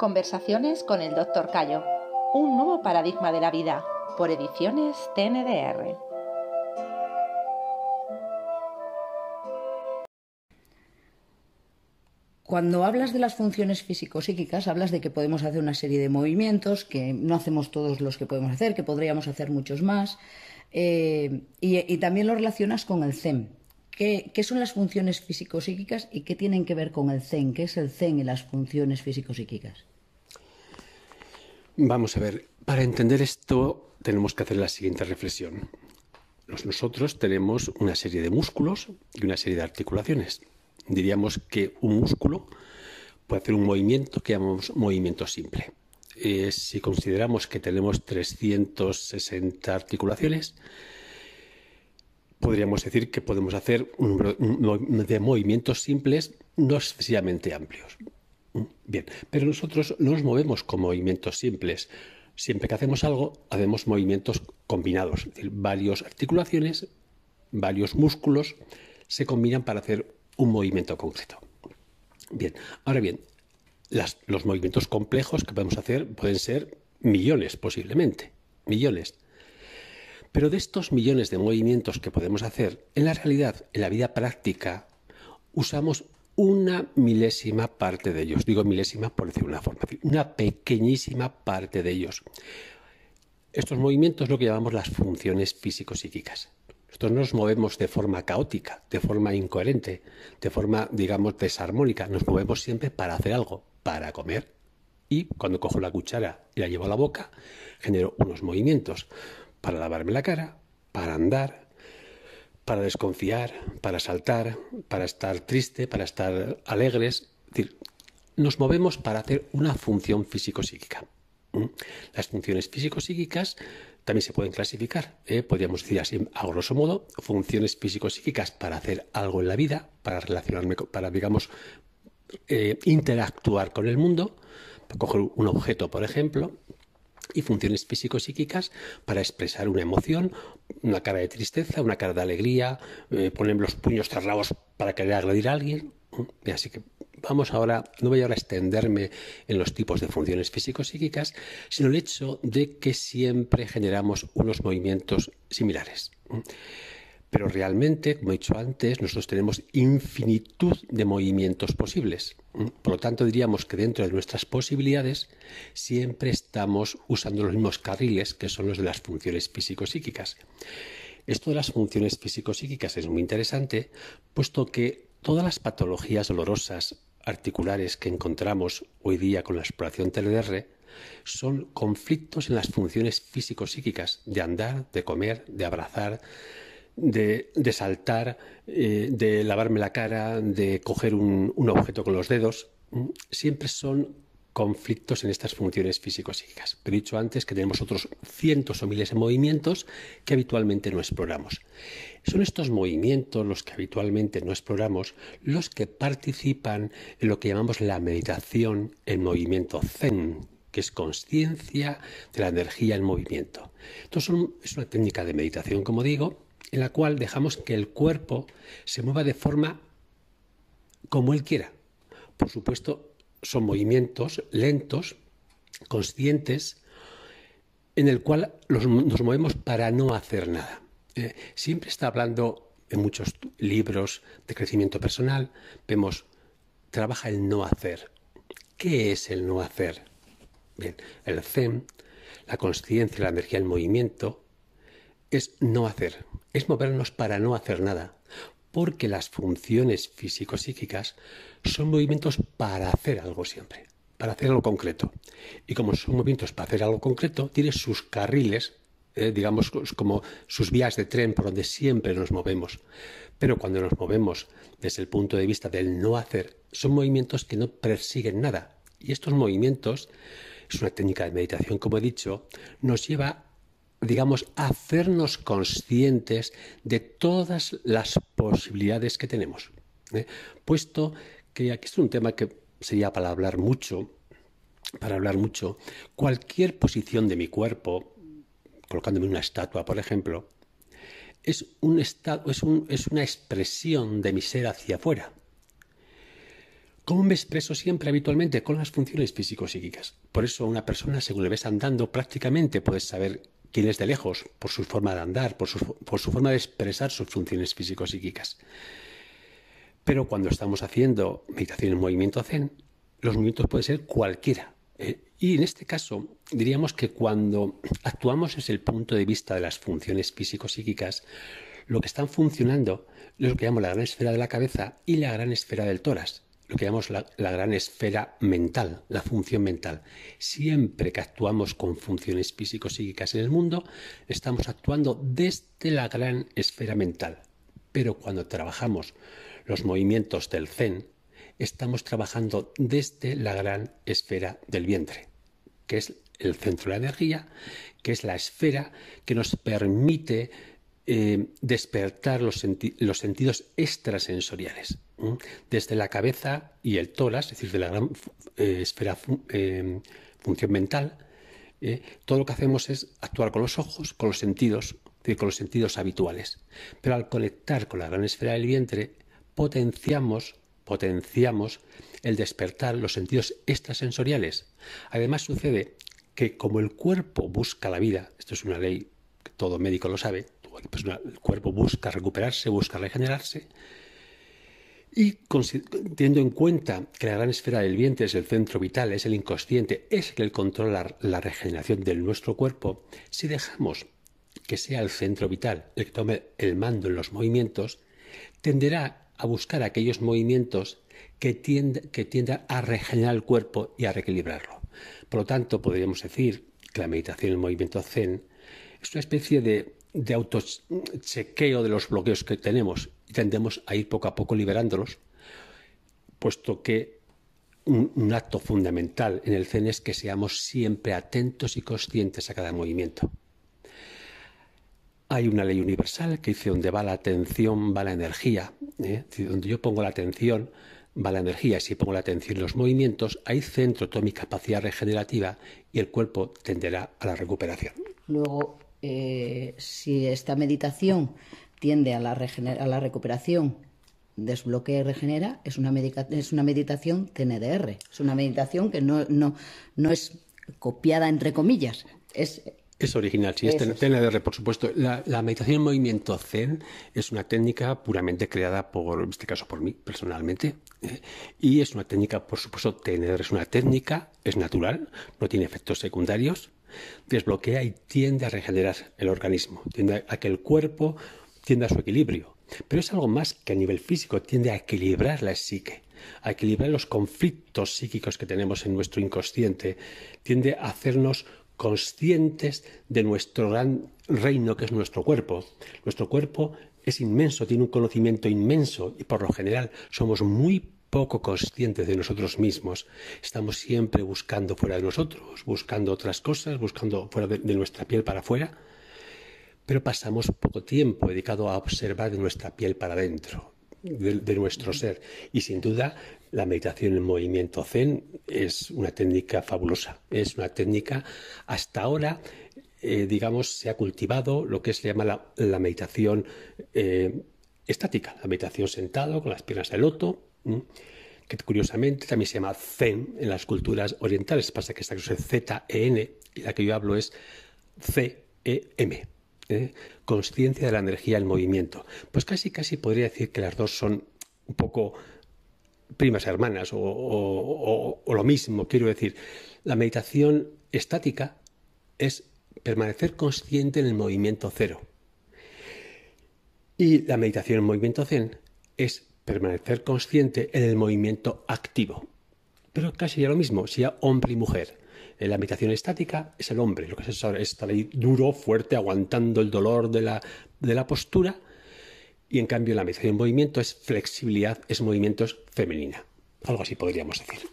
Conversaciones con el Dr. Cayo. Un nuevo paradigma de la vida. Por ediciones TNDR. Cuando hablas de las funciones físico-psíquicas, hablas de que podemos hacer una serie de movimientos, que no hacemos todos los que podemos hacer, que podríamos hacer muchos más, eh, y, también lo relacionas con el ZEM. ¿Qué, ¿Qué, son las funciones físico-psíquicas y qué tienen que ver con el Zen? ¿Qué es el Zen y las funciones físico-psíquicas? Vamos a ver, para entender esto tenemos que hacer la siguiente reflexión. Nosotros tenemos una serie de músculos y una serie de articulaciones. Diríamos que un músculo puede hacer un movimiento que llamamos movimiento simple. Eh, si consideramos que tenemos 360 articulaciones, podríamos decir que podemos hacer un número de movimientos simples no excesivamente amplios. Bien, pero nosotros no nos movemos con movimientos simples. Siempre que hacemos algo, hacemos movimientos combinados, es decir, varias articulaciones, varios músculos se combinan para hacer un movimiento concreto. Bien, ahora bien, los movimientos complejos que podemos hacer pueden ser millones posiblemente, millones. Pero de estos millones de movimientos que podemos hacer, en la realidad, en la vida práctica, usamos una milésima parte de ellos. Digo milésima por decir una forma, una pequeñísima parte de ellos. Estos movimientos es lo que llamamos las funciones físico-psíquicas. Nosotros nos movemos de forma caótica, de forma incoherente, de forma, digamos, desarmónica. Nos movemos siempre para hacer algo, para comer. Y cuando cojo la cuchara y la llevo a la boca, genero unos movimientos para lavarme la cara, para andar, para desconfiar, para saltar, para estar triste, para estar alegres. Es decir, nos movemos para hacer una función físico-psíquica. ¿Mm? Las funciones físico-psíquicas también se pueden clasificar, ¿eh? podríamos decir así, a grosso modo, funciones físico-psíquicas para hacer algo en la vida, para relacionarme, para, digamos, eh, interactuar con el mundo, para coger un objeto, por ejemplo, y funciones físico-psíquicas para expresar una emoción, una cara de tristeza, una cara de alegría, eh, poner los puños cerrados para querer agredir a alguien. Así que vamos ahora, no voy ahora a extenderme en los tipos de funciones físico-psíquicas, sino el hecho de que siempre generamos unos movimientos similares. Pero realmente, como he dicho antes, nosotros tenemos infinitud de movimientos posibles. Por lo tanto, diríamos que dentro de nuestras posibilidades siempre estamos usando los mismos carriles que son los de las funciones físico-psíquicas. Esto de las funciones físico-psíquicas es muy interesante, puesto que todas las patologías dolorosas articulares que encontramos hoy día con la exploración TLR son conflictos en las funciones físico-psíquicas de andar, de comer, de abrazar, de, saltar, eh, de lavarme la cara, de coger un, objeto con los dedos, siempre son conflictos en estas funciones físico-psíquicas. Pero he dicho antes que tenemos otros cientos o miles de movimientos que habitualmente no exploramos. Son estos movimientos los que habitualmente no exploramos los que participan en lo que llamamos la meditación en movimiento zen, que es conciencia de la energía en movimiento. Entonces es una técnica de meditación, como digo, en la cual dejamos que el cuerpo se mueva de forma como él quiera. Por supuesto, son movimientos lentos, conscientes, en el cual nos movemos para no hacer nada. Eh, siempre está hablando en muchos libros de crecimiento personal, vemos, trabaja el no hacer. ¿Qué es el no hacer? Bien, el Zen, la conciencia, la energía, el movimiento, es no hacer, es movernos para no hacer nada, porque las funciones físico-psíquicas son movimientos para hacer algo siempre, para hacer algo concreto. Y como son movimientos para hacer algo concreto, tiene sus carriles, eh, digamos, como sus vías de tren por donde siempre nos movemos. Pero cuando nos movemos desde el punto de vista del no hacer, son movimientos que no persiguen nada. Y estos movimientos, es una técnica de meditación, como he dicho, nos lleva digamos, hacernos conscientes de todas las posibilidades que tenemos. ¿eh? Puesto que aquí es un tema que sería para hablar mucho, para hablar mucho, cualquier posición de mi cuerpo, colocándome una estatua, por ejemplo, es, un estado, es, un, es una expresión de mi ser hacia afuera. ¿Cómo me expreso siempre habitualmente? Con las funciones físico-psíquicas. Por eso una persona, según le ves andando, prácticamente puedes saber quién es de lejos, por su forma de andar, por su, por su forma de expresar sus funciones físico-psíquicas. Pero cuando estamos haciendo meditación en movimiento zen, los movimientos pueden ser cualquiera. ¿eh? y en este caso, diríamos que cuando actuamos desde el punto de vista de las funciones físico-psíquicas, lo que están funcionando es lo que llamamos la gran esfera de la cabeza y la gran esfera del tórax lo que llamamos la, gran esfera mental, la función mental. Siempre que actuamos con funciones físico-psíquicas en el mundo, estamos actuando desde la gran esfera mental. Pero cuando trabajamos los movimientos del zen, estamos trabajando desde la gran esfera del vientre, que es el centro de la energía, que es la esfera que nos permite eh, despertar los, los sentidos extrasensoriales desde la cabeza y el tórax, es decir, de la gran eh, esfera eh, función mental, eh, todo lo que hacemos es actuar con los ojos, con los sentidos, con los sentidos habituales. Pero al conectar con la gran esfera del vientre, potenciamos, potenciamos el despertar los sentidos extrasensoriales. Además sucede que como el cuerpo busca la vida, esto es una ley que todo médico lo sabe, el cuerpo busca recuperarse, busca regenerarse, y teniendo en cuenta que la gran esfera del vientre es el centro vital, es el inconsciente, es el que controla la regeneración de nuestro cuerpo, si dejamos que sea el centro vital el que tome el mando en los movimientos, tenderá a buscar aquellos movimientos que, que tiendan a regenerar el cuerpo y a reequilibrarlo. Por lo tanto, podríamos decir que la meditación en el movimiento zen es una especie de de autochequeo de los bloqueos que tenemos y tendemos a ir poco a poco liberándolos, puesto que un, acto fundamental en el Zen es que seamos siempre atentos y conscientes a cada movimiento. Hay una ley universal que dice donde va la atención va la energía. ¿eh? Donde yo pongo la atención va la energía. Si pongo la atención en los movimientos, hay centro toda mi capacidad regenerativa y el cuerpo tenderá a la recuperación. Luego, eh, si esta meditación tiende a la, a la recuperación, desbloquea y regenera, es una, es una meditación TNDR. Es una meditación que no, no, no es copiada entre comillas. Es, es original, sí, es TNDR, por supuesto. La, meditación en movimiento Zen es una técnica puramente creada por, en este caso por mí personalmente, ¿eh? y es una técnica, por supuesto, TNDR es una técnica, es natural, no tiene efectos secundarios, desbloquea y tiende a regenerar el organismo, tiende a que el cuerpo tienda a su equilibrio. Pero es algo más que a nivel físico, tiende a equilibrar la psique, a equilibrar los conflictos psíquicos que tenemos en nuestro inconsciente, tiende a hacernos conscientes de nuestro gran reino que es nuestro cuerpo. Nuestro cuerpo es inmenso, tiene un conocimiento inmenso y por lo general somos muy poco conscientes de nosotros mismos. Estamos siempre buscando fuera de nosotros, buscando otras cosas, buscando fuera de, nuestra piel para afuera, pero pasamos poco tiempo dedicado a observar de nuestra piel para adentro, de, nuestro ser. Y sin duda, la meditación en movimiento zen es una técnica fabulosa. Es una técnica, hasta ahora, eh, digamos, se ha cultivado lo que se llama la, meditación eh, estática, la meditación sentado con las piernas de loto, que curiosamente también se llama Zen en las culturas orientales. Pasa que esta cosa es Z-E-N y la que yo hablo es C-E-M. Conciencia de la energía del movimiento. Pues casi, casi podría decir que las dos son un poco primas hermanas o, lo mismo. Quiero decir, la meditación estática es permanecer consciente en el movimiento cero. Y la meditación en movimiento zen es permanecer consciente en el movimiento activo. Pero casi ya lo mismo, sea hombre y mujer. En la meditación estática es el hombre, lo que es estar ahí duro, fuerte, aguantando el dolor de la, de la postura. Y en cambio la meditación en movimiento es flexibilidad, es movimiento femenina. Algo así podríamos decir.